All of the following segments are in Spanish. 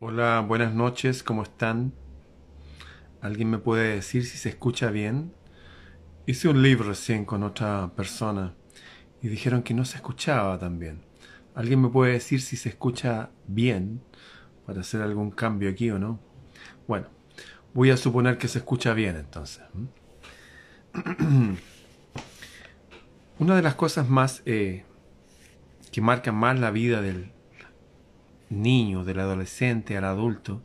Hola, buenas noches, ¿cómo están? ¿Alguien me puede decir si se escucha bien? Hice un libro recién con otra persona y dijeron que no se escuchaba tan bien. ¿Alguien me puede decir si se escucha bien para hacer algún cambio aquí o no? Bueno, voy a suponer que se escucha bien entonces. Una de las cosas más eh, que marcan más la vida del niño, del adolescente al adulto,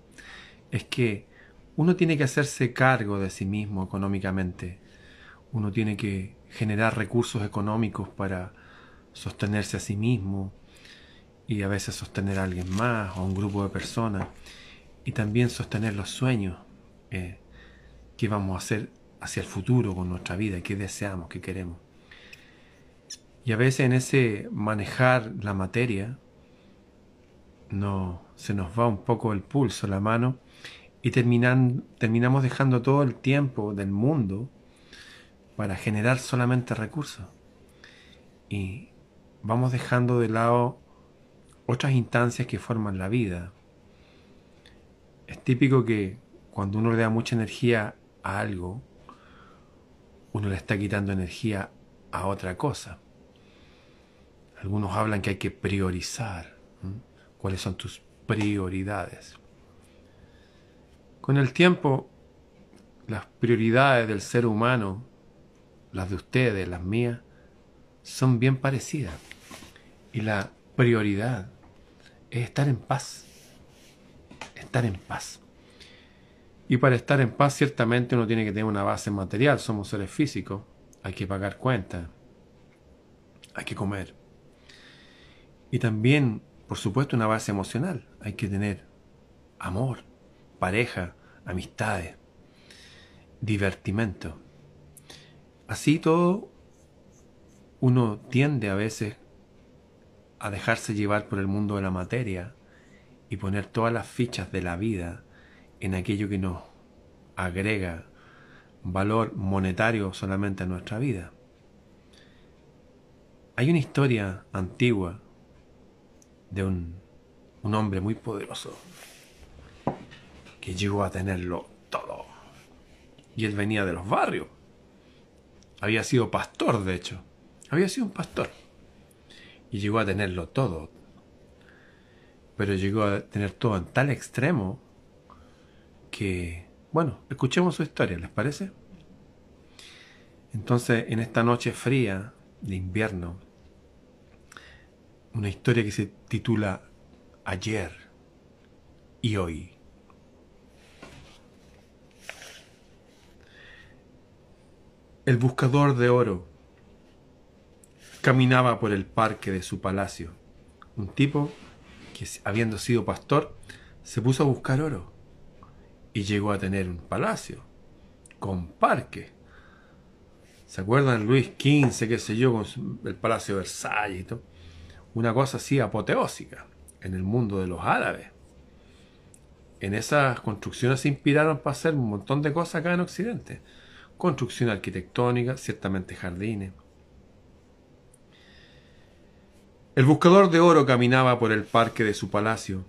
es que uno tiene que hacerse cargo de sí mismo económicamente. Uno tiene que generar recursos económicos para sostenerse a sí mismo y a veces sostener a alguien más o a un grupo de personas y también sostener los sueños eh, que vamos a hacer hacia el futuro con nuestra vida, qué deseamos, qué queremos. Y a veces en ese manejar la materia, no, se nos va un poco el pulso, la mano, y terminan, terminamos dejando todo el tiempo del mundo para generar solamente recursos. Y vamos dejando de lado otras instancias que forman la vida. Es típico que cuando uno le da mucha energía a algo, uno le está quitando energía a otra cosa. Algunos hablan que hay que priorizar. ¿Cuáles son tus prioridades? Con el tiempo, las prioridades del ser humano, las de ustedes, las mías, son bien parecidas. Y la prioridad es estar en paz. Estar en paz. Y para estar en paz, ciertamente uno tiene que tener una base material. Somos seres físicos. Hay que pagar cuentas. Hay que comer. Y también, por supuesto, una base emocional. Hay que tener amor, pareja, amistades, divertimento. Así todo, uno tiende a veces a dejarse llevar por el mundo de la materia y poner todas las fichas de la vida en aquello que nos agrega valor monetario solamente a nuestra vida. Hay una historia antigua de un, un hombre muy poderoso que llegó a tenerlo todo. Y él venía de los barrios. Había sido pastor, de hecho. Había sido un pastor. Y llegó a tenerlo todo. Pero llegó a tener todo en tal extremo que... Bueno, escuchemos su historia, ¿les parece? Entonces, en esta noche fría de invierno, una historia que se titula Ayer y hoy. El buscador de oro caminaba por el parque de su palacio. Un tipo que, habiendo sido pastor, se puso a buscar oro y llegó a tener un palacio con parque. ¿Se acuerdan Luis XV, qué sé yo, con el Palacio de Versalles y todo? Una cosa así apoteósica en el mundo de los árabes. En esas construcciones se inspiraron para hacer un montón de cosas acá en Occidente. Construcción arquitectónica, ciertamente jardines. El buscador de oro caminaba por el parque de su palacio.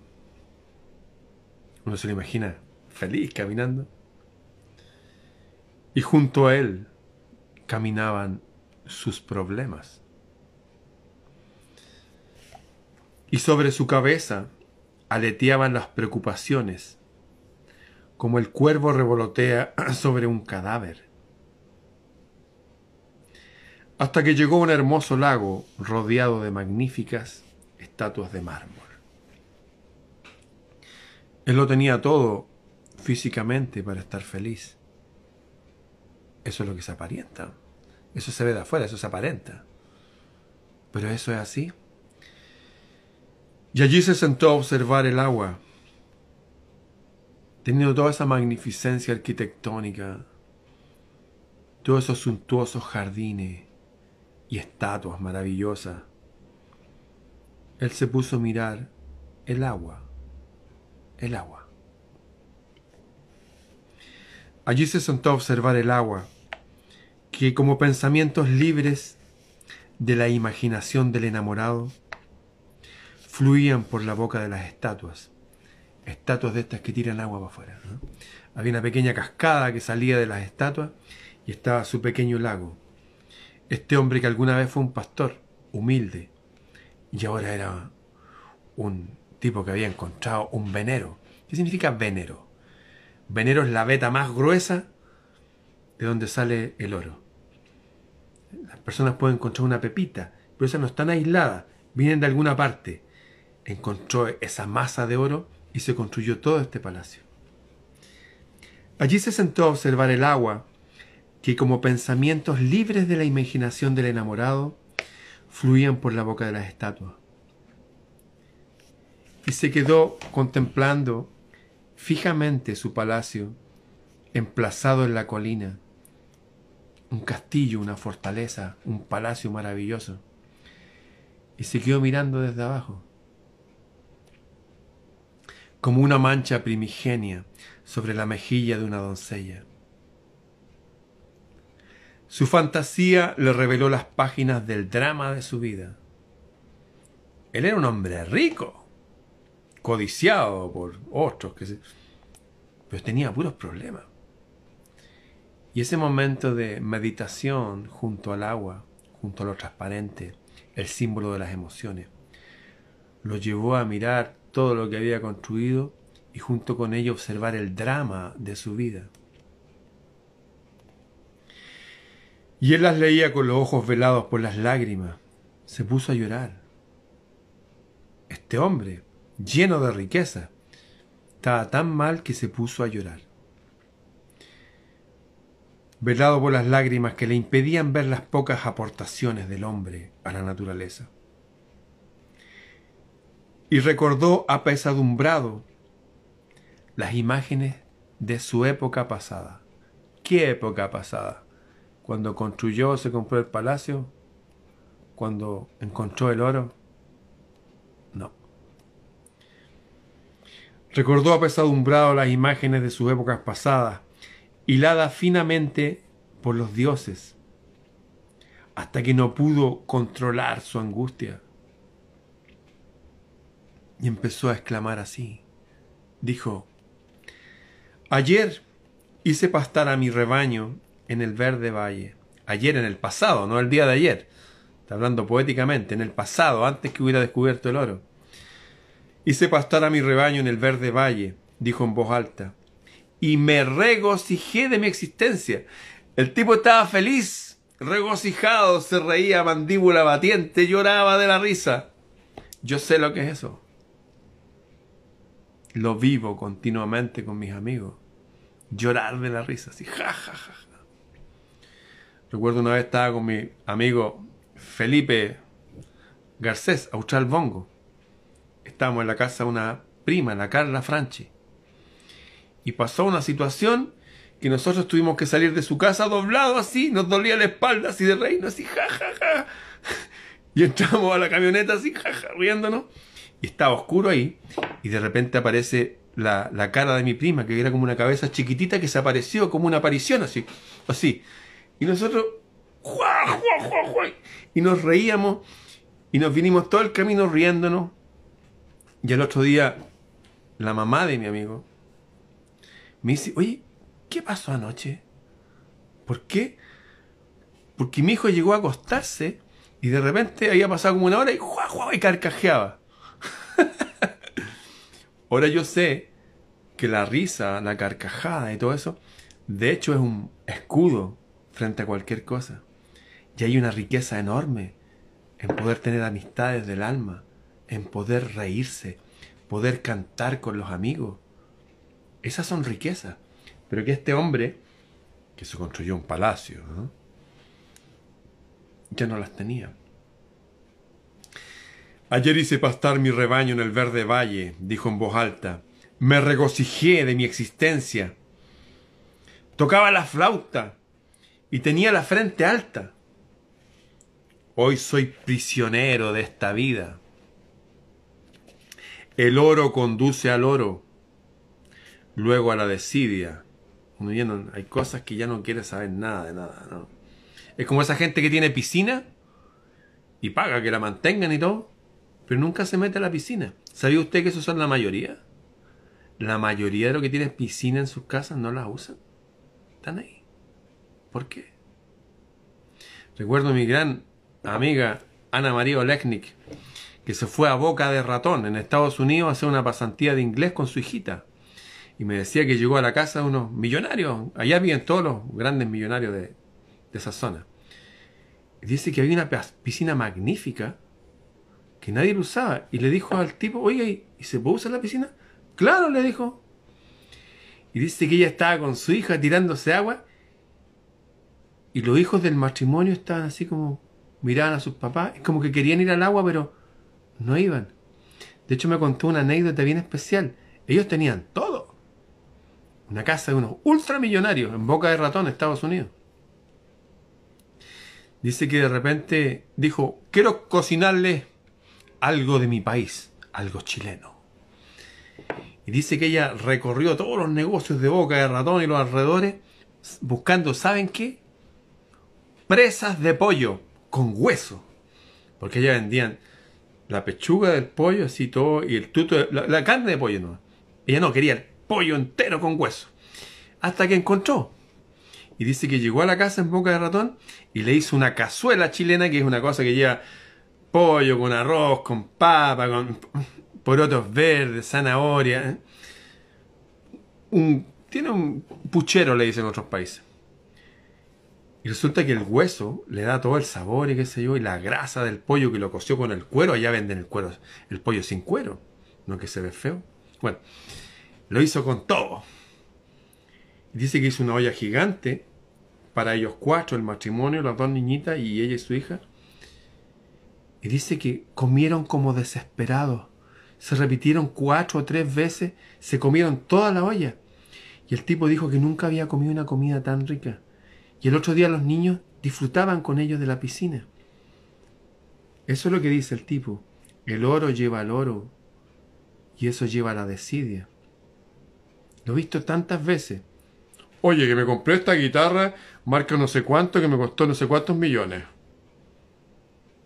Uno se lo imagina feliz caminando. Y junto a él caminaban sus problemas. Y sobre su cabeza aleteaban las preocupaciones, como el cuervo revolotea sobre un cadáver. Hasta que llegó a un hermoso lago rodeado de magníficas estatuas de mármol. Él lo tenía todo físicamente para estar feliz. Eso es lo que se aparenta. Eso se ve de afuera, eso se aparenta. Pero eso es así. Y allí se sentó a observar el agua, teniendo toda esa magnificencia arquitectónica, todos esos suntuosos jardines y estatuas maravillosas. Él se puso a mirar el agua, el agua. Allí se sentó a observar el agua, que como pensamientos libres de la imaginación del enamorado, fluían por la boca de las estatuas, estatuas de estas que tiran agua para afuera. Había una pequeña cascada que salía de las estatuas y estaba su pequeño lago. Este hombre que alguna vez fue un pastor, humilde, y ahora era un tipo que había encontrado un venero. ¿Qué significa venero? Venero es la veta más gruesa de donde sale el oro. Las personas pueden encontrar una pepita, pero esas no están aisladas, vienen de alguna parte. Encontró esa masa de oro y se construyó todo este palacio. Allí se sentó a observar el agua, que como pensamientos libres de la imaginación del enamorado, fluían por la boca de las estatuas. Y se quedó contemplando fijamente su palacio, emplazado en la colina, un castillo, una fortaleza, un palacio maravilloso. Y se quedó mirando desde abajo, como una mancha primigenia sobre la mejilla de una doncella. Su fantasía le reveló las páginas del drama de su vida. Él era un hombre rico, codiciado por otros, que pero tenía puros problemas. Y ese momento de meditación junto al agua, junto a lo transparente, el símbolo de las emociones, lo llevó a mirar todo lo que había construido y junto con ello observar el drama de su vida. Y él las leía con los ojos velados por las lágrimas. Se puso a llorar. Este hombre, lleno de riqueza, estaba tan mal que se puso a llorar velado por las lágrimas que le impedían ver las pocas aportaciones del hombre a la naturaleza. Y recordó apesadumbrado las imágenes de su época pasada. ¿Qué época pasada? Cuando construyó, se compró el palacio, cuando encontró el oro. No. Recordó apesadumbrado las imágenes de sus épocas pasadas, hilada finamente por los dioses, hasta que no pudo controlar su angustia. Y empezó a exclamar así. Dijo, ayer hice pastar a mi rebaño en el verde valle. Ayer en el pasado, no el día de ayer. Está hablando poéticamente, en el pasado, antes que hubiera descubierto el oro. Hice pastar a mi rebaño en el verde valle, dijo en voz alta y me regocijé de mi existencia. El tipo estaba feliz, regocijado, se reía mandíbula batiente, lloraba de la risa. Yo sé lo que es eso. Lo vivo continuamente con mis amigos. Llorar de la risa, así, ja, ja, ja. Recuerdo una vez estaba con mi amigo Felipe Garcés, Austral Bongo. Estábamos en la casa de una prima, la Carla Franchi. Y pasó una situación que nosotros tuvimos que salir de su casa doblado así, nos dolía la espalda así de reino, así, ja, ja, ja. Y entramos a la camioneta así, ja, ja, riéndonos. Y estaba oscuro ahí. Y de repente aparece la, la, cara de mi prima, que era como una cabeza chiquitita que se apareció, como una aparición así, así. Y nosotros, ¡jua, jua, jua, jua! y nos reíamos y nos vinimos todo el camino riéndonos. Y el otro día, la mamá de mi amigo me dice, oye, ¿qué pasó anoche? ¿Por qué? Porque mi hijo llegó a acostarse y de repente había pasado como una hora y ¡jua, jua! y carcajeaba. Ahora yo sé que la risa, la carcajada y todo eso, de hecho es un escudo frente a cualquier cosa. Y hay una riqueza enorme en poder tener amistades del alma, en poder reírse, poder cantar con los amigos, esas son riquezas. Pero que este hombre, que se construyó un palacio, ya no las tenía. Ayer hice pastar mi rebaño en el verde valle, dijo en voz alta. Me regocijé de mi existencia. Tocaba la flauta y tenía la frente alta. Hoy soy prisionero de esta vida. El oro conduce al oro luego a la desidia. hay cosas que ya no quiere saber nada de nada. Es como esa gente que tiene piscina y paga que la mantengan y todo, pero nunca se mete a la piscina. ¿Sabía usted que eso son la mayoría? la mayoría de los que tienen piscina en sus casas no la usan. Están ahí. ¿Por qué? Recuerdo a mi gran amiga Ana María Olechnik, que se fue a Boca de Ratón en Estados Unidos a hacer una pasantía de inglés con su hijita. Y me decía que llegó a la casa de unos millonarios. Allá viven todos los grandes millonarios de, de esa zona. Y dice que había una piscina magnífica que nadie lo usaba. Y le dijo al tipo, oye, ¿y se puede usar la piscina? Claro, le dijo. Y dice que ella estaba con su hija tirándose agua. Y los hijos del matrimonio estaban así como miraban a sus papás. Como que querían ir al agua, pero no iban. De hecho, me contó una anécdota bien especial. Ellos tenían todo. Una casa de unos ultramillonarios en Boca de Ratón, Estados Unidos. Dice que de repente dijo, quiero cocinarle algo de mi país, algo chileno. Y dice que ella recorrió todos los negocios de Boca de Ratón y los alrededores buscando, ¿saben qué? Presas de pollo con hueso. Porque ella vendían la pechuga del pollo, así todo, y el tuto, la, la carne de pollo no. Ella no quería el pollo entero con hueso. Hasta que encontró. Y dice que llegó a la casa en boca de ratón y le hizo una cazuela chilena, que es una cosa que lleva pollo con arroz, con papa, con porotos verdes, zanahoria. ¿eh? Tiene un puchero, le dicen en otros países. Y resulta que el hueso le da todo el sabor y qué sé yo, y la grasa del pollo que lo coció con el cuero, allá venden el cuero, el pollo sin cuero, no que se ve feo. Bueno, lo hizo con todo. Dice que hizo una olla gigante para ellos cuatro, el matrimonio, las dos niñitas y ella y su hija. Y dice que comieron como desesperados. Se repitieron cuatro o tres veces, se comieron toda la olla. Y el tipo dijo que nunca había comido una comida tan rica. Y el otro día los niños disfrutaban con ellos de la piscina. Eso es lo que dice el tipo. El oro lleva al oro y eso lleva la desidia. Lo he visto tantas veces. Oye, que me compré esta guitarra, marca no sé cuánto, que me costó no sé cuántos millones.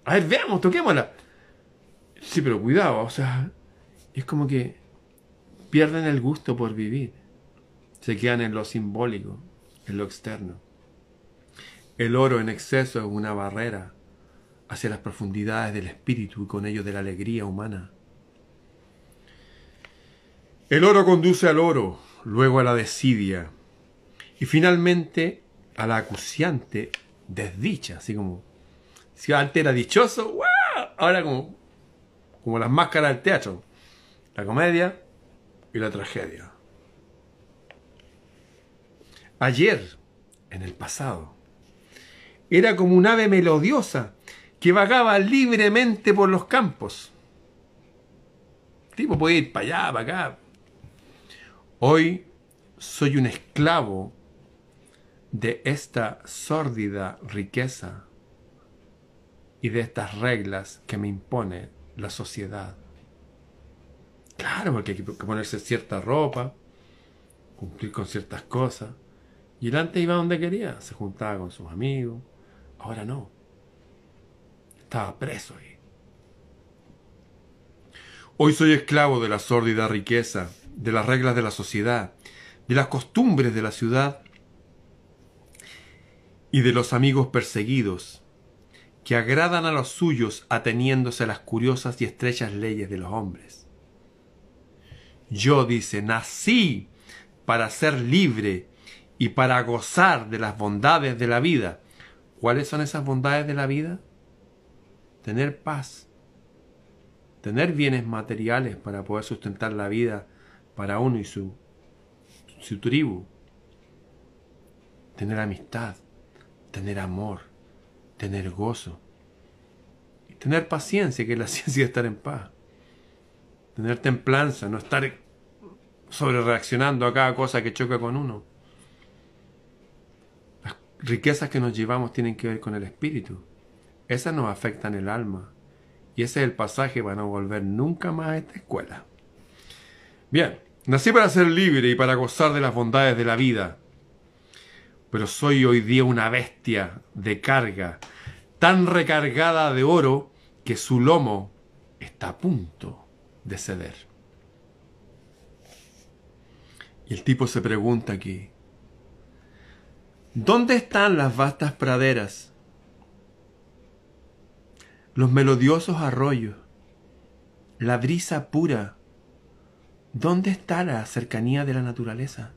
A ver, veamos, toquémosla. Sí, pero cuidado, o sea, es como que pierden el gusto por vivir. Se quedan en lo simbólico, en lo externo. El oro en exceso es una barrera hacia las profundidades del espíritu y con ello de la alegría humana. El oro conduce al oro, luego a la desidia y finalmente a la acuciante desdicha, así como si antes era dichoso, ahora como, como las máscaras del teatro, la comedia y la tragedia. Ayer, en el pasado, era como un ave melodiosa que vagaba libremente por los campos. El tipo podía ir para allá, para acá. Hoy soy un esclavo de esta sórdida riqueza y de estas reglas que me impone la sociedad. Claro, porque hay que ponerse cierta ropa, cumplir con ciertas cosas. Y él antes iba donde quería, se juntaba con sus amigos, Ahora no. Estaba preso ahí. Hoy soy esclavo de la sórdida riqueza, de las reglas de la sociedad, de las costumbres de la ciudad y de los amigos perseguidos, que agradan a los suyos ateniéndose a las curiosas y estrechas leyes de los hombres. Yo, dice, nací para ser libre y para gozar de las bondades de la vida, ¿Cuáles son esas bondades de la vida? Tener paz, tener bienes materiales para poder sustentar la vida para uno y su, su tribu, tener amistad, tener amor, tener gozo, tener paciencia, que es la ciencia de estar en paz, tener templanza, no estar sobre reaccionando a cada cosa que choca con uno riquezas que nos llevamos tienen que ver con el espíritu. Esas nos afectan el alma. Y ese es el pasaje para no volver nunca más a esta escuela. Bien, nací para ser libre y para gozar de las bondades de la vida. Pero soy hoy día una bestia de carga, tan recargada de oro que su lomo está a punto de ceder. Y el tipo se pregunta aquí, ¿dónde están las vastas praderas? Los melodiosos arroyos, la brisa pura. ¿Dónde está la cercanía de la naturaleza?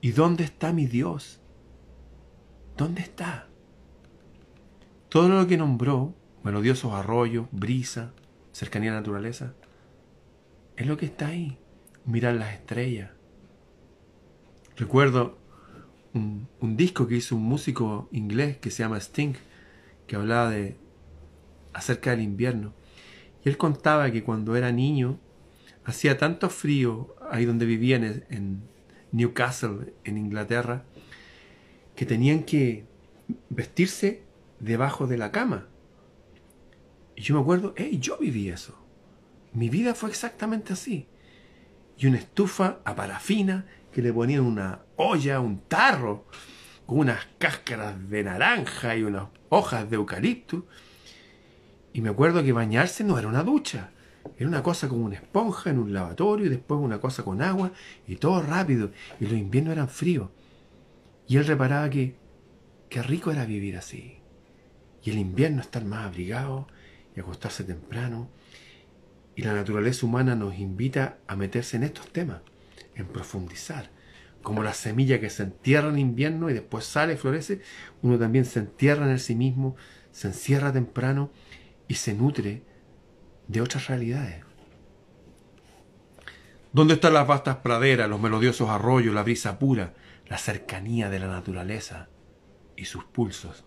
¿Y dónde está mi Dios? ¿Dónde está? Todo lo que nombró, melodiosos arroyos, brisa, cercanía a la naturaleza, es lo que está ahí. Mirar las estrellas. Recuerdo un, disco que hizo un músico inglés que se llama Sting, que hablaba de acerca del invierno. Y él contaba que cuando era niño hacía tanto frío ahí donde vivían en Newcastle, en Inglaterra, que tenían que vestirse debajo de la cama. Y yo me acuerdo, hey, yo viví eso. Mi vida fue exactamente así. Y una estufa a parafina que le ponían una olla, un tarro, con unas cáscaras de naranja y unas hojas de eucalipto. Y me acuerdo que bañarse no era una ducha, era una cosa como una esponja en un lavatorio y después una cosa con agua y todo rápido. Y los inviernos eran fríos. Y él reparaba que qué rico era vivir así. Y el invierno estar más abrigado y acostarse temprano. Y la naturaleza humana nos invita a meterse en estos temas, en profundizar. Como la semilla que se entierra en invierno y después sale, florece, uno también se entierra en el sí mismo, se encierra temprano y se nutre de otras realidades. ¿Dónde están las vastas praderas, los melodiosos arroyos, la brisa pura, la cercanía de la naturaleza y sus pulsos?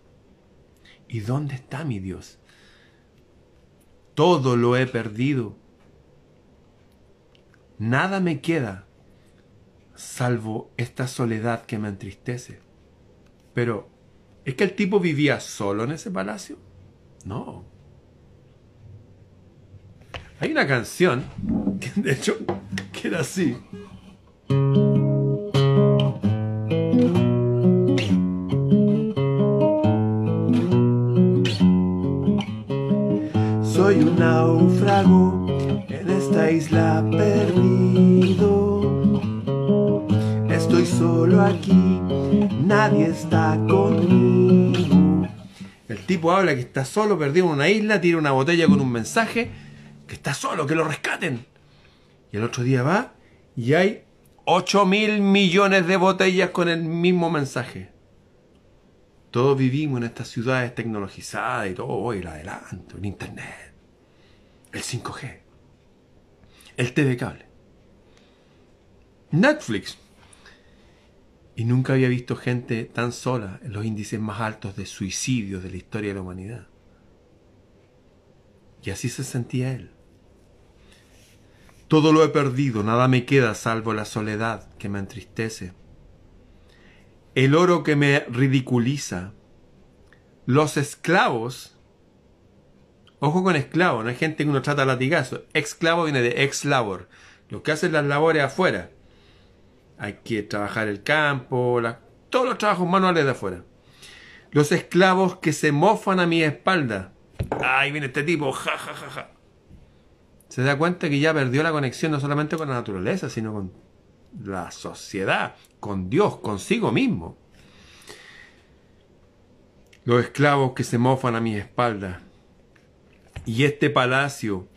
¿Y dónde está mi Dios? Todo lo he perdido. Nada me queda salvo esta soledad que me entristece. Pero, ¿es que el tipo vivía solo en ese palacio? No. Hay una canción, de hecho, que era así. Soy un náufrago en esta isla perdido. Estoy solo aquí, nadie está conmigo. El tipo habla que está solo, perdido en una isla, tira una botella con un mensaje que está solo, que lo rescaten. Y el otro día va y hay 8 mil millones de botellas con el mismo mensaje. Todos vivimos en estas ciudades tecnologizadas y todo, hoy el adelanto, el internet, el 5G, el TV cable, Netflix. Y nunca había visto gente tan sola en los índices más altos de suicidios de la historia de la humanidad. Y así se sentía él. Todo lo he perdido, nada me queda salvo la soledad que me entristece. El oro que me ridiculiza. Los esclavos. Ojo con esclavo, no hay gente que uno trata latigazo. Esclavo viene de ex labor. Los que hacen las labores afuera. Hay que trabajar el campo, todos los trabajos manuales de afuera. Los esclavos que se mofan a mi espalda. Ahí viene este tipo, ja, ja, ja, ja. Se da cuenta que ya perdió la conexión no solamente con la naturaleza, sino con la sociedad, con Dios, consigo mismo. Los esclavos que se mofan a mi espalda. Y este palacio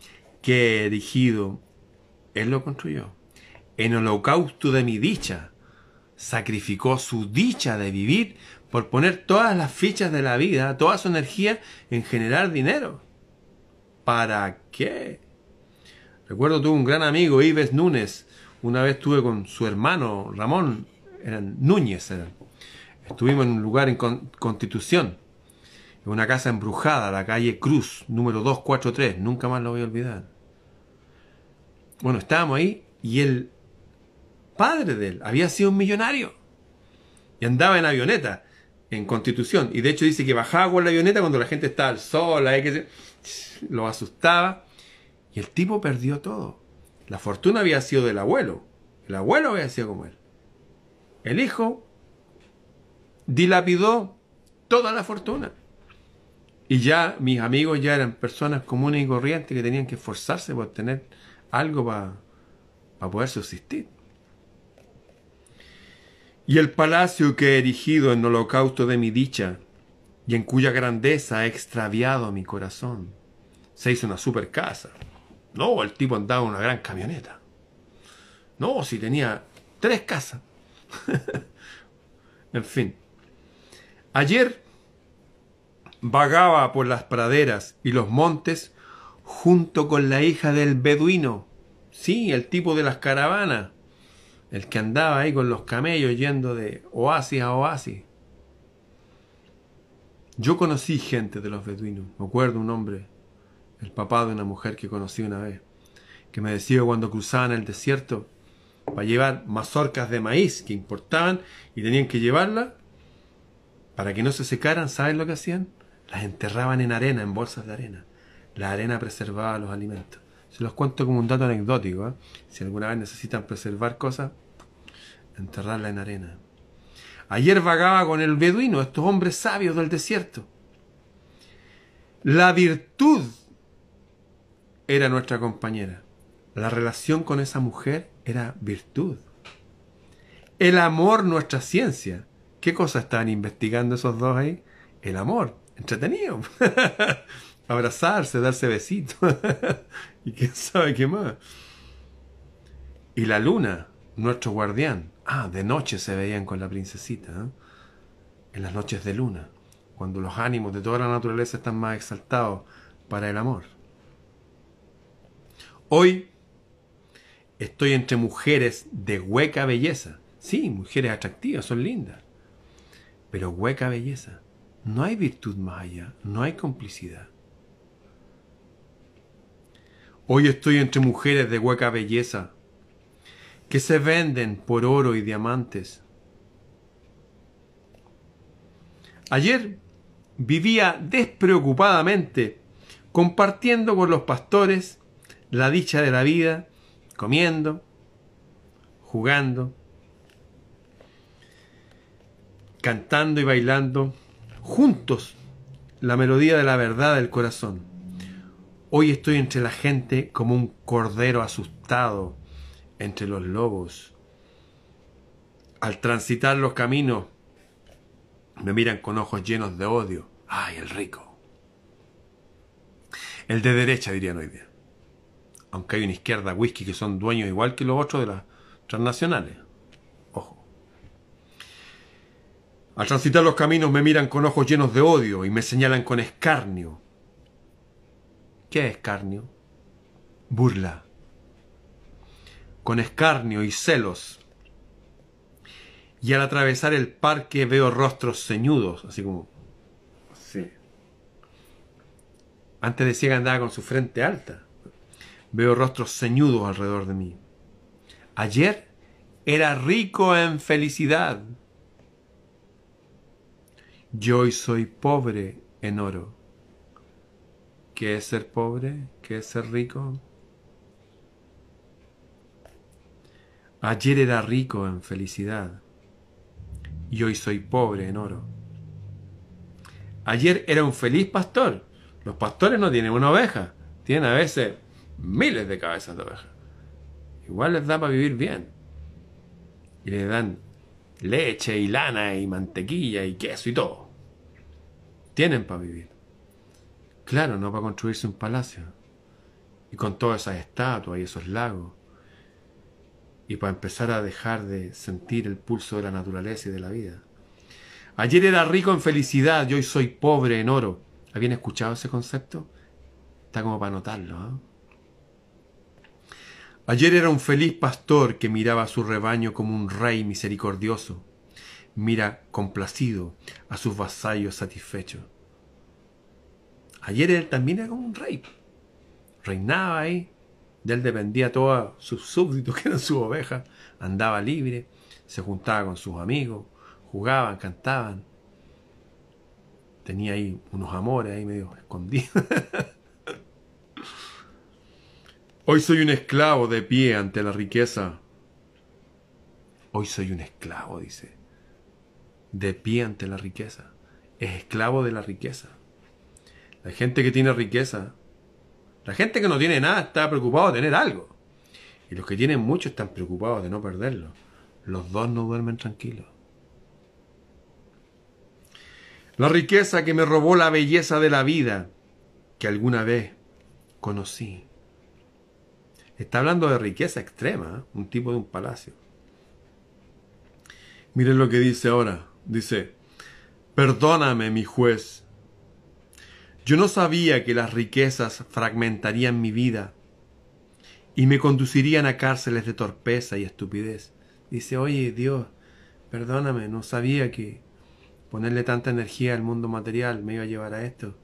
que he erigido, Él lo construyó. En holocausto de mi dicha, sacrificó su dicha de vivir por poner todas las fichas de la vida, toda su energía en generar dinero. ¿Para qué? Recuerdo tuve un gran amigo, Ives Núñez. Una vez estuve con su hermano Ramón, eran Núñez. Estuvimos en un lugar en Constitución, en una casa embrujada, la calle Cruz, número 243. Nunca más lo voy a olvidar. Bueno, estábamos ahí y el padre de él había sido un millonario y andaba en avioneta en Constitución. Y de hecho dice que bajaba con la avioneta cuando la gente estaba al sol, que lo asustaba. El tipo perdió todo. La fortuna había sido del abuelo. El abuelo había sido como él. El hijo dilapidó toda la fortuna. Y ya mis amigos ya eran personas comunes y corrientes que tenían que esforzarse por tener algo para poder subsistir. Y el palacio que he erigido en holocausto de mi dicha, y en cuya grandeza he extraviado mi corazón, se hizo una super casa. No, el tipo andaba en una gran camioneta. No, si tenía tres casas. en fin. Ayer vagaba por las praderas y los montes junto con la hija del beduino. Sí, el tipo de las caravanas. El que andaba ahí con los camellos yendo de oasis a oasis. Yo conocí gente de los beduinos. Me acuerdo un hombre, el papá de una mujer que conocí una vez, que me decía cuando cruzaban el desierto para llevar mazorcas de maíz que importaban y tenían que llevarlas para que no se secaran, ¿saben lo que hacían? Las enterraban en arena, en bolsas de arena. La arena preservaba los alimentos. Se los cuento como un dato anecdótico. ¿eh? Si alguna vez necesitan preservar cosas, enterrarla en arena. Ayer vagaba con el beduino, estos hombres sabios del desierto. La virtud era nuestra compañera. La relación con esa mujer era virtud. El amor, nuestra ciencia. ¿Qué cosa estaban investigando esos dos ahí? El amor. Entretenido. Abrazarse, darse besitos. y quién sabe qué más. Y la luna, nuestro guardián. Ah, de noche se veían con la princesita. ¿eh? En las noches de luna. Cuando los ánimos de toda la naturaleza están más exaltados para el amor. Hoy estoy entre mujeres de hueca belleza. Sí, mujeres atractivas, son lindas. Pero hueca belleza. No hay virtud más allá, no hay complicidad. Hoy estoy entre mujeres de hueca belleza que se venden por oro y diamantes. Ayer vivía despreocupadamente compartiendo con los pastores la dicha de la vida, comiendo, jugando, cantando y bailando juntos la melodía de la verdad del corazón. Hoy estoy entre la gente como un cordero asustado entre los lobos. Al transitar los caminos me miran con ojos llenos de odio. ¡Ay, el rico! El de derecha, dirían hoy día aunque hay una izquierda whisky que son dueños igual que los otros de las transnacionales. Ojo. Al transitar los caminos me miran con ojos llenos de odio y me señalan con escarnio. ¿Qué es escarnio? Burla. Con escarnio y celos. Y al atravesar el parque veo rostros ceñudos, así como... Sí. Antes decía que andaba con su frente alta. Veo rostros ceñudos alrededor de mí. Ayer era rico en felicidad. Yo hoy soy pobre en oro. ¿Qué es ser pobre? ¿Qué es ser rico? Ayer era rico en felicidad y hoy soy pobre en oro. Ayer era un feliz pastor. Los pastores no tienen una oveja, tienen a veces miles de cabezas de ovejas. Igual les da para vivir bien. Y les dan leche y lana y mantequilla y queso y todo. Tienen para vivir. Claro, no para construirse un palacio. Y con todas esas estatuas y esos lagos. Y para empezar a dejar de sentir el pulso de la naturaleza y de la vida. Ayer era rico en felicidad y hoy soy pobre en oro. ¿Habían escuchado ese concepto? Está como para notarlo. ¿eh? Ayer era un feliz pastor que miraba a su rebaño como un rey misericordioso. Mira complacido a sus vasallos satisfechos. Ayer él también era como un rey. Reinaba ahí. De él dependía todos sus súbditos, que eran sus ovejas. Andaba libre, se juntaba con sus amigos, jugaban, cantaban. Tenía ahí unos amores ahí medio escondidos. Hoy soy un esclavo de pie ante la riqueza. Hoy soy un esclavo, dice. De pie ante la riqueza. Es esclavo de la riqueza. La gente que tiene riqueza, la gente que no tiene nada está preocupada de tener algo. Y los que tienen mucho están preocupados de no perderlo. Los dos no duermen tranquilos. La riqueza que me robó la belleza de la vida que alguna vez conocí. Está hablando de riqueza extrema, ¿eh? un tipo de un palacio. Miren lo que dice ahora. Dice, perdóname mi juez. Yo no sabía que las riquezas fragmentarían mi vida y me conducirían a cárceles de torpeza y estupidez. Dice, oye Dios, perdóname, no sabía que ponerle tanta energía al mundo material me iba a llevar a esto.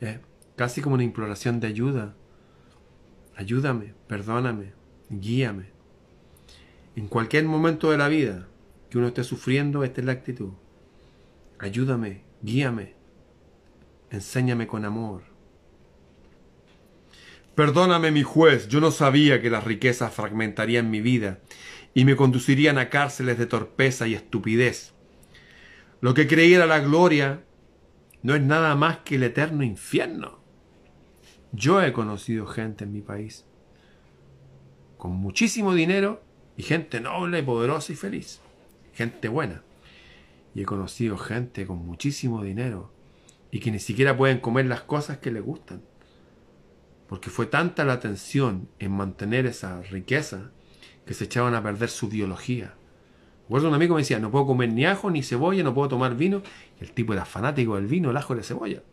Es casi como una imploración de ayuda. Ayúdame, perdóname, guíame. En cualquier momento de la vida que uno esté sufriendo, esta es la actitud. Ayúdame, guíame, enséñame con amor. Perdóname mi juez, yo no sabía que las riquezas fragmentarían mi vida y me conducirían a cárceles de torpeza y estupidez. Lo que creí era la gloria no es nada más que el eterno infierno. Yo he conocido gente en mi país con muchísimo dinero y gente noble, poderosa y feliz. Gente buena. Y he conocido gente con muchísimo dinero y que ni siquiera pueden comer las cosas que les gustan porque fue tanta la atención en mantener esa riqueza que se echaban a perder su biología. Un amigo me decía, no puedo comer ni ajo ni cebolla, no puedo tomar vino. el tipo era fanático del vino, el ajo y la cebolla.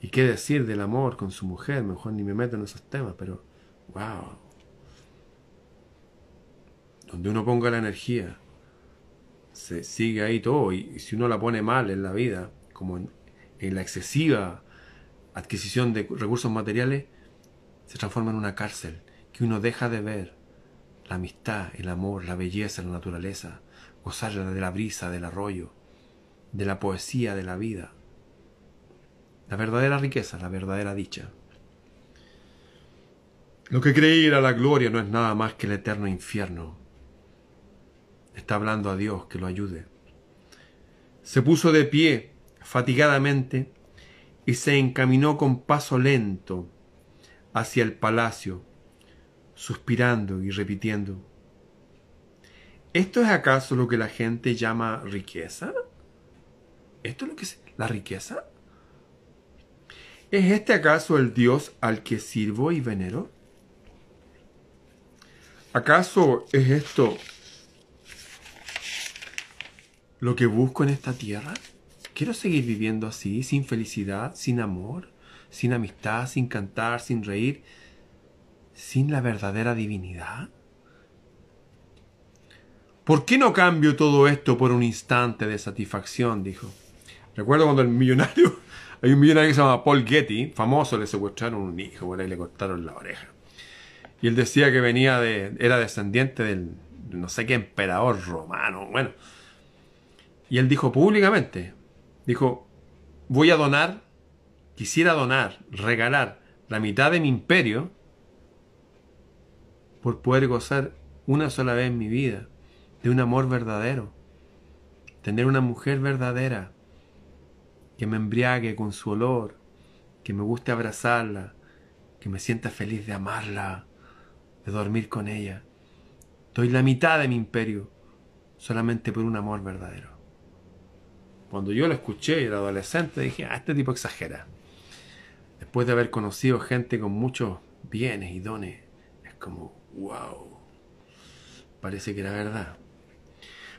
¿Y qué decir del amor con su mujer? Mejor ni me meto en esos temas, pero wow. Donde uno ponga la energía, se sigue ahí todo. Y, si uno la pone mal en la vida, como en la excesiva adquisición de recursos materiales se transforma en una cárcel que uno deja de ver la amistad, el amor, la belleza, la naturaleza, gozar de la brisa, del arroyo, de la poesía de la vida. La verdadera riqueza, la verdadera dicha. Lo que creí era la gloria no es nada más que el eterno infierno. Está hablando a Dios que lo ayude. Se puso de pie, fatigadamente, y se encaminó con paso lento hacia el palacio, suspirando y repitiendo, ¿esto es acaso lo que la gente llama riqueza? ¿Esto es lo que es la riqueza? ¿Es este acaso el Dios al que sirvo y venero? ¿Acaso es esto lo que busco en esta tierra? ¿Quiero seguir viviendo así, sin felicidad, sin amor, sin amistad, sin cantar, sin reír, sin la verdadera divinidad? ¿Por qué no cambio todo esto por un instante de satisfacción? dijo. Recuerdo cuando el millonario, hay un millonario que se llama Paul Getty, famoso, le secuestraron un hijo, por ahí le cortaron la oreja. Y él decía que venía de, era descendiente del no sé qué emperador romano, bueno. Y él dijo públicamente, dijo, voy a donar, quisiera donar, regalar la mitad de mi imperio por poder gozar una sola vez en mi vida de un amor verdadero, tener una mujer verdadera que me embriague con su olor, que me guste abrazarla, que me sienta feliz de amarla, de dormir con ella. Doy la mitad de mi imperio solamente por un amor verdadero. Cuando yo lo escuché era adolescente, dije, ah, este tipo exagera. Después de haber conocido gente con muchos bienes y dones, es como, wow, parece que era verdad.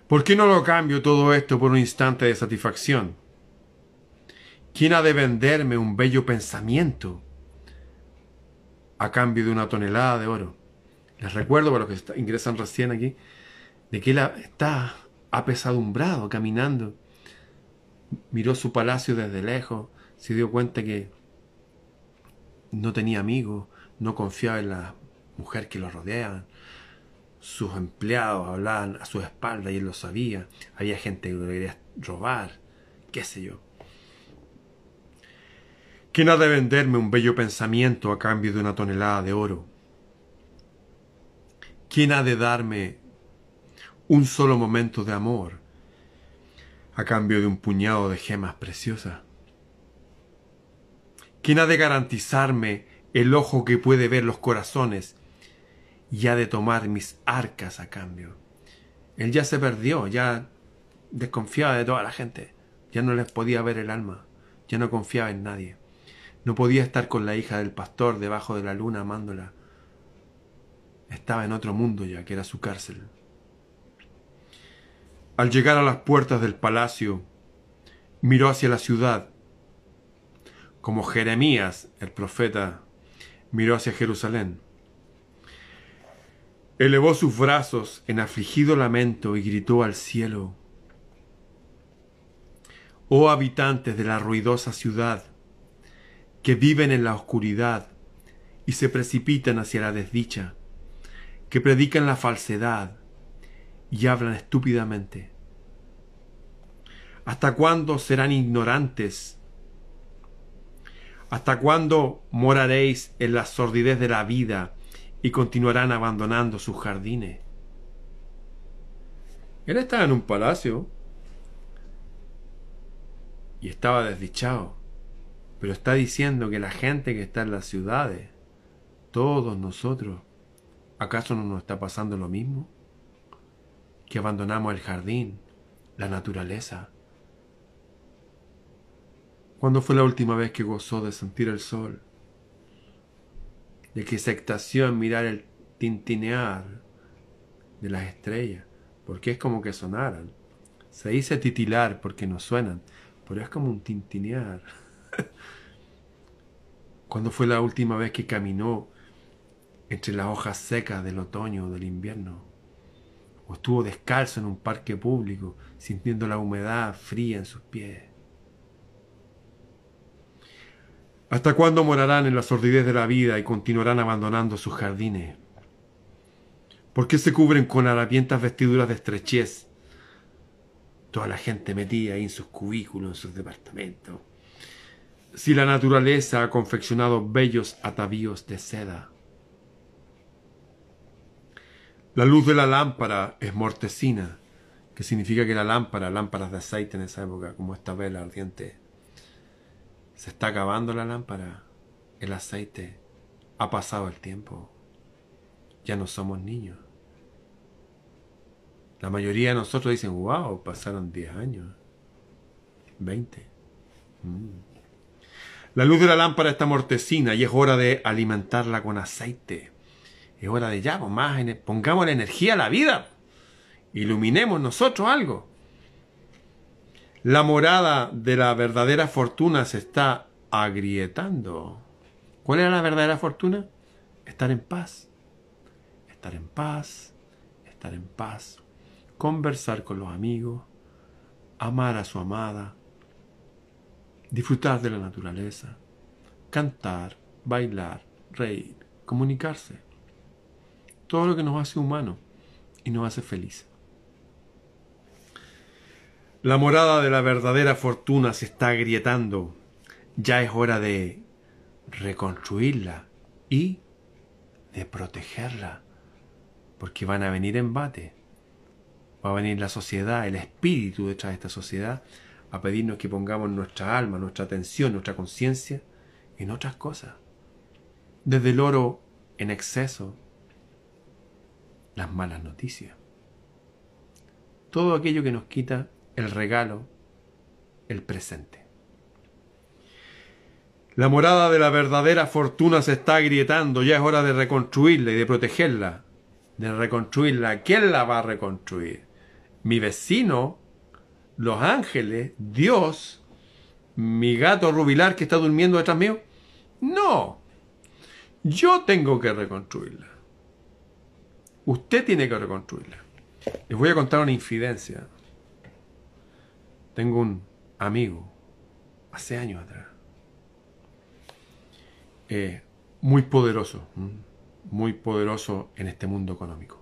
¿Por qué no lo cambio todo esto por un instante de satisfacción? ¿Quién ha de venderme un bello pensamiento a cambio de una tonelada de oro? Les recuerdo para los que ingresan recién aquí, de que él está apesadumbrado caminando miró su palacio desde lejos, se dio cuenta que no tenía amigos, no confiaba en la mujer que lo rodeaban. Sus empleados hablaban a su espalda y él lo sabía. Había gente que lo quería robar, qué sé yo. ¿Quién ha de venderme un bello pensamiento a cambio de una tonelada de oro? ¿Quién ha de darme un solo momento de amor a cambio de un puñado de gemas preciosas? ¿Quién ha de garantizarme el ojo que puede ver los corazones y ha de tomar mis arcas a cambio? Él ya se perdió, ya desconfiaba de toda la gente. Ya no les podía ver el alma. Ya no confiaba en nadie. No podía estar con la hija del pastor debajo de la luna amándola. Estaba en otro mundo ya, que era su cárcel. Al llegar a las puertas del palacio, miró hacia la ciudad, como Jeremías, el profeta, miró hacia Jerusalén. Elevó sus brazos en afligido lamento y gritó al cielo, Oh habitantes de la ruidosa ciudad, que viven en la oscuridad y se precipitan hacia la desdicha, que predican la falsedad y hablan estúpidamente. ¿Hasta cuándo serán ignorantes? ¿Hasta cuándo moraréis en la sordidez de la vida y continuarán abandonando sus jardines? Él estaba en un palacio y estaba desdichado, pero está diciendo que la gente que está en las ciudades, todos nosotros, ¿acaso no nos está pasando lo mismo? Que abandonamos el jardín, la naturaleza, ¿Cuándo fue la última vez que gozó de sentir el sol? De que se extasió en mirar el tintinear de las estrellas, porque es como que sonaran. Se dice titilar porque no suenan, pero es como un tintinear. ¿Cuándo fue la última vez que caminó entre las hojas secas del otoño o del invierno? ¿O estuvo descalzo en un parque público, sintiendo la humedad fría en sus pies? ¿Hasta cuándo morarán en la sordidez de la vida y continuarán abandonando sus jardines? ¿Por qué se cubren con harapientas vestiduras de estrechez? Toda la gente metida ahí en sus cubículos, en sus departamentos. Si la naturaleza ha confeccionado bellos atavíos de seda. La luz de la lámpara es mortecina, que significa que la lámpara, lámparas de aceite en esa época, como esta vela ardiente, se está acabando la lámpara, el aceite, ha pasado el tiempo, ya no somos niños. La mayoría de nosotros dicen, wow, pasaron 10 años, 20. Mm. La luz de la lámpara está mortecina y es hora de alimentarla con aceite. Es hora de ya, pues, más, pongamos la energía a la vida. Iluminemos nosotros algo. La morada de la verdadera fortuna se está agrietando. ¿Cuál era la verdadera fortuna? Estar en paz. Estar en paz, estar en paz. Conversar con los amigos, amar a su amada, disfrutar de la naturaleza, cantar, bailar, reír, comunicarse. Todo lo que nos hace humanos y nos hace felices. La morada de la verdadera fortuna se está agrietando. Ya es hora de reconstruirla y de protegerla. Porque van a venir embates. Va a venir la sociedad, el espíritu detrás de esta sociedad, a pedirnos que pongamos nuestra alma, nuestra atención, nuestra conciencia en otras cosas. Desde el oro en exceso, las malas noticias. Todo aquello que nos quita el regalo, el presente. La morada de la verdadera fortuna se está agrietando, ya es hora de reconstruirla y de protegerla, de reconstruirla. ¿Quién la va a reconstruir? ¿Mi vecino? ¿Los ángeles? ¿Dios? ¿Mi gato rubilar que está durmiendo detrás mío? No, yo tengo que reconstruirla. Usted tiene que reconstruirla. Les voy a contar una infidencia. Tengo un amigo, hace años atrás, eh, muy poderoso, muy poderoso en este mundo económico.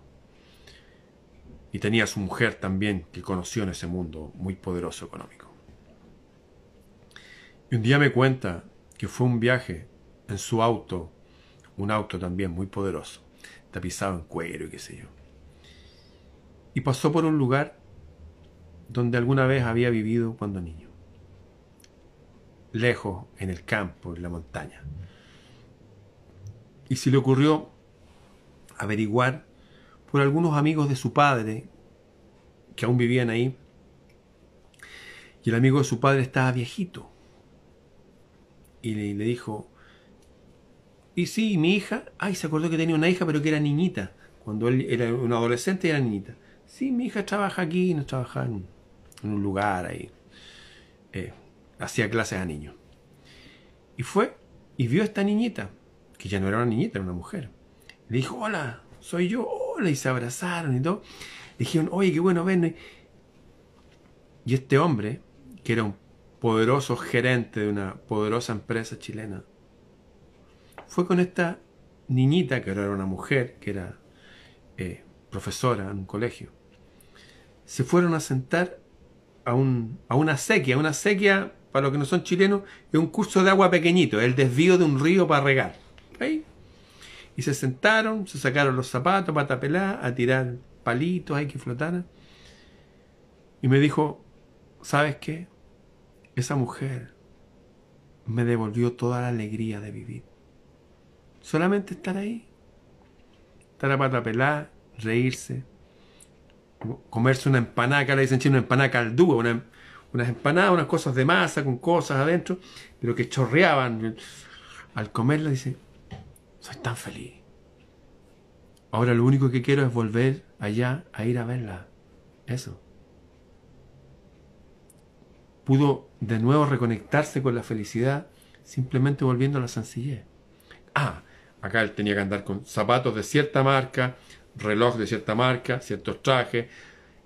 Y tenía a su mujer también que conoció en ese mundo muy poderoso económico. Y un día me cuenta que fue un viaje en su auto, un auto también muy poderoso, tapizado en cuero y qué sé yo. Y pasó por un lugar donde alguna vez había vivido cuando niño. Lejos, en el campo, en la montaña. Y se le ocurrió averiguar por algunos amigos de su padre, que aún vivían ahí, Y el amigo de su padre estaba viejito. Y le, dijo, y sí, mi hija, ay, se acordó que tenía una hija, pero que era niñita. Cuando él era un adolescente, era niñita. Sí, mi hija trabaja aquí, no trabaja en, un lugar ahí. Eh, hacía clases a niños. Y fue y vio a esta niñita, que ya no era una niñita, era una mujer. Le dijo, hola, soy yo, y se abrazaron y todo. Dijeron, oye, qué bueno vernos. Y este hombre, que era un poderoso gerente de una poderosa empresa chilena, fue con esta niñita, que ahora era una mujer, que era eh, profesora en un colegio. Se fueron a sentar a, un, a una sequía. Una sequía, para los que no son chilenos, es un curso de agua pequeñito, el desvío de un río para regar. Ahí. Y se sentaron, se sacaron los zapatos, para pelada, a tirar palitos ahí que flotaran. Y me dijo, ¿sabes qué? Esa mujer me devolvió toda la alegría de vivir. Solamente estar ahí. Estar a pata reírse. Comerse una empanada, le dicen chino, una empanada caldúa, una, unas empanadas, unas cosas de masa con cosas adentro, pero que chorreaban. Al comerla dice, soy tan feliz. Ahora lo único que quiero es volver allá a ir a verla. Eso. Pudo de nuevo reconectarse con la felicidad simplemente volviendo a la sencillez. Ah, Acá él tenía que andar con zapatos de cierta marca, reloj de cierta marca, ciertos trajes,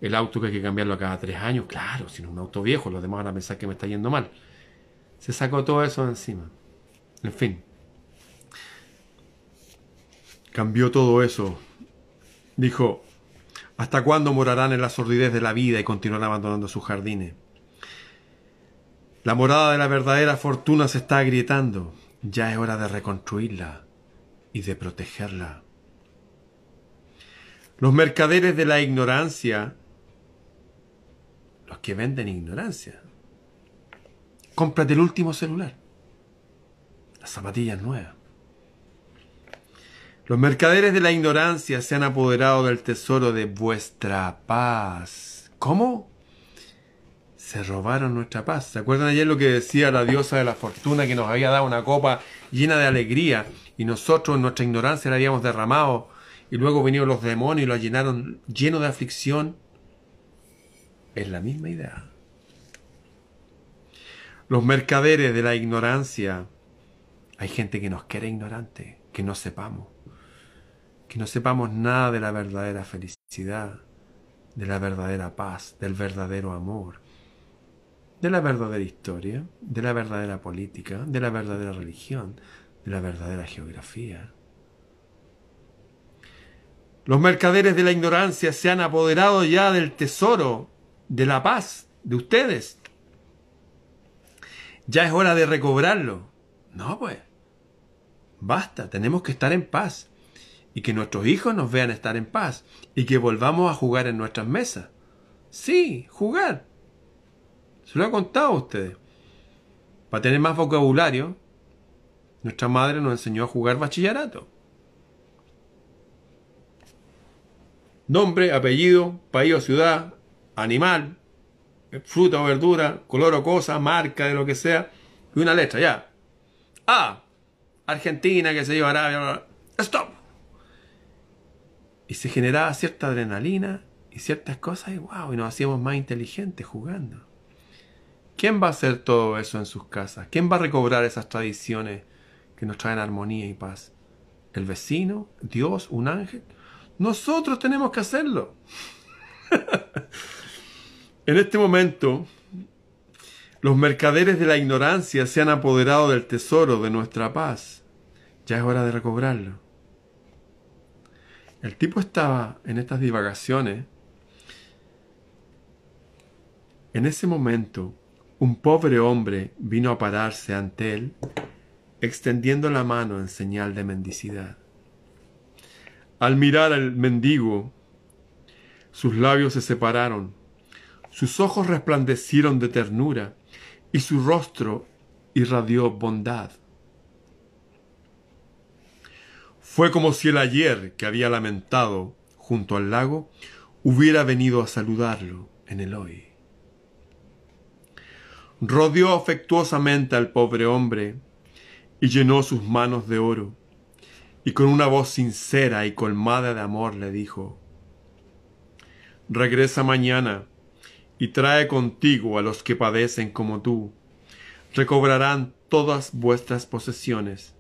el auto que hay que cambiarlo cada tres años, claro, si no es un auto viejo, los demás van a pensar que me está yendo mal. Se sacó todo eso encima. En fin. Cambió todo eso. Dijo, ¿hasta cuándo morarán en la sordidez de la vida y continuarán abandonando sus jardines? La morada de la verdadera fortuna se está agrietando. Ya es hora de reconstruirla y de protegerla. Los mercaderes de la ignorancia, los que venden ignorancia, cómprate el último celular, las zapatillas nuevas. Los mercaderes de la ignorancia se han apoderado del tesoro de vuestra paz. ¿Cómo? Se robaron nuestra paz. ¿Se acuerdan ayer lo que decía la diosa de la fortuna que nos había dado una copa llena de alegría y nosotros en nuestra ignorancia la habíamos derramado y luego vinieron los demonios y lo llenaron lleno de aflicción, es la misma idea. Los mercaderes de la ignorancia, hay gente que nos quiere ignorante, que no sepamos, que no sepamos nada de la verdadera felicidad, de la verdadera paz, del verdadero amor, de la verdadera historia, de la verdadera política, de la verdadera religión, de la verdadera geografía. Los mercaderes de la ignorancia se han apoderado ya del tesoro de la paz de ustedes. Ya es hora de recobrarlo. No, pues. Basta, tenemos que estar en paz. Y que nuestros hijos nos vean estar en paz. Y que volvamos a jugar en nuestras mesas. Sí, jugar. Se lo he contado a ustedes. Para tener más vocabulario, nuestra madre nos enseñó a jugar bachillerato. Nombre, apellido, país o ciudad, animal, fruta o verdura, color o cosa, marca de lo que sea, y una letra, ya. A. Argentina, que se lleva Arabia. Stop. Y se generaba cierta adrenalina y ciertas cosas, y wow, y nos hacíamos más inteligentes jugando. ¿Quién va a hacer todo eso en sus casas? ¿Quién va a recobrar esas tradiciones que nos traen armonía y paz. El vecino, Dios, un ángel. Nosotros tenemos que hacerlo. en este momento, los mercaderes de la ignorancia se han apoderado del tesoro de nuestra paz. Ya es hora de recobrarlo. El tipo estaba en estas divagaciones. En ese momento, un pobre hombre vino a pararse ante él extendiendo la mano en señal de mendicidad. Al mirar al mendigo, sus labios se separaron, sus ojos resplandecieron de ternura y su rostro irradió bondad. Fue como si el ayer que había lamentado junto al lago hubiera venido a saludarlo en el hoy. rodeó afectuosamente al pobre hombre y llenó sus manos de oro, y con una voz sincera y colmada de amor le dijo, Regresa mañana y trae contigo a los que padecen como tú. Recobrarán todas vuestras posesiones.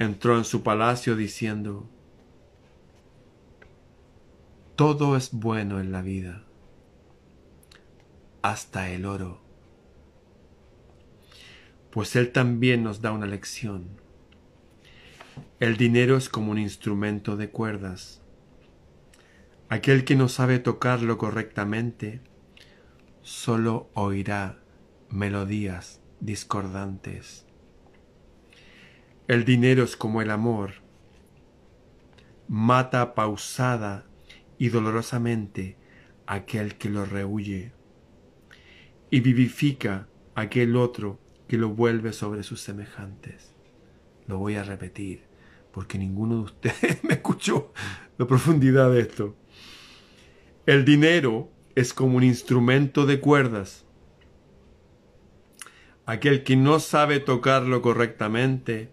Entró en su palacio diciendo, Todo es bueno en la vida, hasta el oro pues Él también nos da una lección. El dinero es como un instrumento de cuerdas. Aquel que no sabe tocarlo correctamente solo oirá melodías discordantes. El dinero es como el amor. Mata pausada y dolorosamente aquel que lo rehuye y vivifica aquel otro que lo vuelve sobre sus semejantes. Lo voy a repetir, porque ninguno de ustedes me escuchó la profundidad de esto. El dinero es como un instrumento de cuerdas. Aquel que no sabe tocarlo correctamente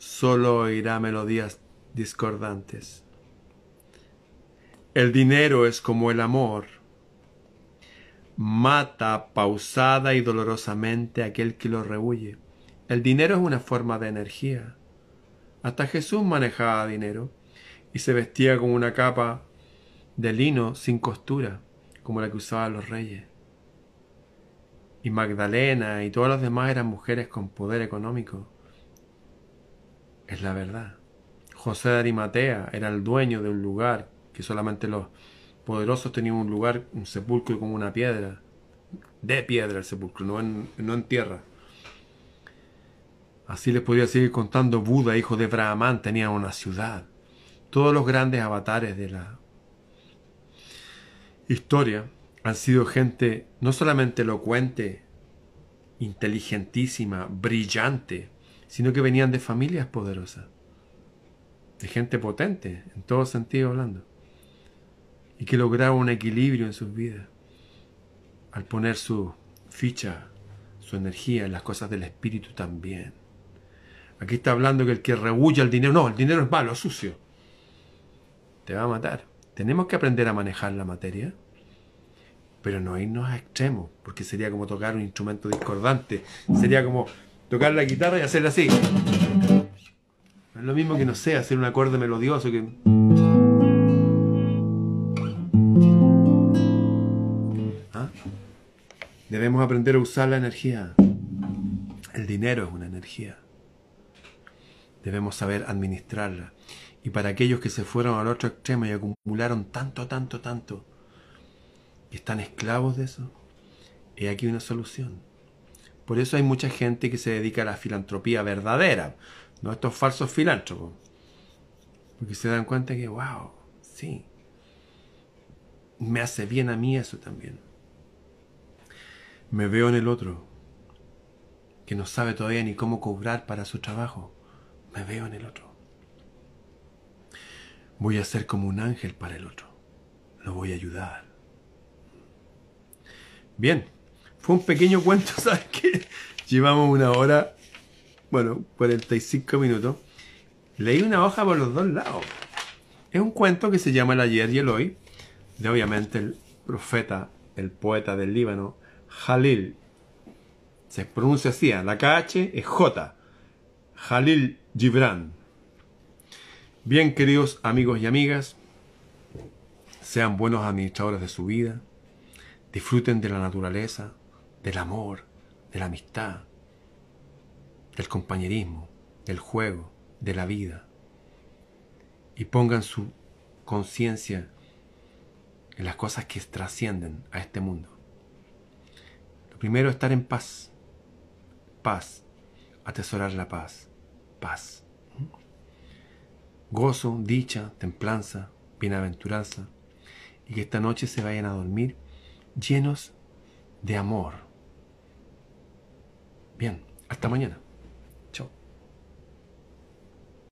solo oirá melodías discordantes. El dinero es como el amor mata pausada y dolorosamente a aquel que lo rehuye. El dinero es una forma de energía. Hasta Jesús manejaba dinero y se vestía con una capa de lino sin costura, como la que usaban los reyes. Y Magdalena y todas las demás eran mujeres con poder económico. Es la verdad. José de Arimatea era el dueño de un lugar que solamente los poderosos tenían un lugar, un sepulcro como una piedra, de piedra el sepulcro, no en, no en tierra. Así les podría seguir contando, Buda, hijo de Brahman, tenía una ciudad. Todos los grandes avatares de la historia han sido gente no solamente elocuente, inteligentísima, brillante, sino que venían de familias poderosas, de gente potente, en todo sentido hablando y que lograba un equilibrio en sus vidas al poner su ficha, su energía en las cosas del espíritu también. Aquí está hablando que el que rehuye el dinero, no, el dinero es malo, es sucio. Te va a matar. Tenemos que aprender a manejar la materia, pero no irnos a extremos, porque sería como tocar un instrumento discordante. Sería como tocar la guitarra y hacerla así. Es lo mismo que, no sé, hacer un acorde melodioso que... Debemos aprender a usar la energía. El dinero es una energía. Debemos saber administrarla. Y para aquellos que se fueron al otro extremo y acumularon tanto, tanto, tanto, y están esclavos de eso, he aquí una solución. Por eso hay mucha gente que se dedica a la filantropía verdadera, no a estos falsos filántropos. Porque se dan cuenta que, wow, sí, me hace bien a mí eso también. Me veo en el otro, que no sabe todavía ni cómo cobrar para su trabajo. Me veo en el otro. Voy a ser como un ángel para el otro. Lo voy a ayudar. Bien, fue un pequeño cuento, ¿sabes qué? Llevamos una hora, bueno, 45 minutos. Leí una hoja por los dos lados. Es un cuento que se llama El ayer y el hoy, de obviamente el profeta, el poeta del Líbano, Jalil. Se pronuncia así, ¿eh? la KH es J. Jalil Gibran. Bien, queridos amigos y amigas, sean buenos administradores de su vida, disfruten de la naturaleza, del amor, de la amistad, del compañerismo, del juego, de la vida, y pongan su conciencia en las cosas que trascienden a este mundo. Primero, estar en paz. Paz. Atesorar la paz. Paz. Gozo, dicha, templanza, bienaventuranza. Y que esta noche se vayan a dormir llenos de amor. Bien, hasta mañana.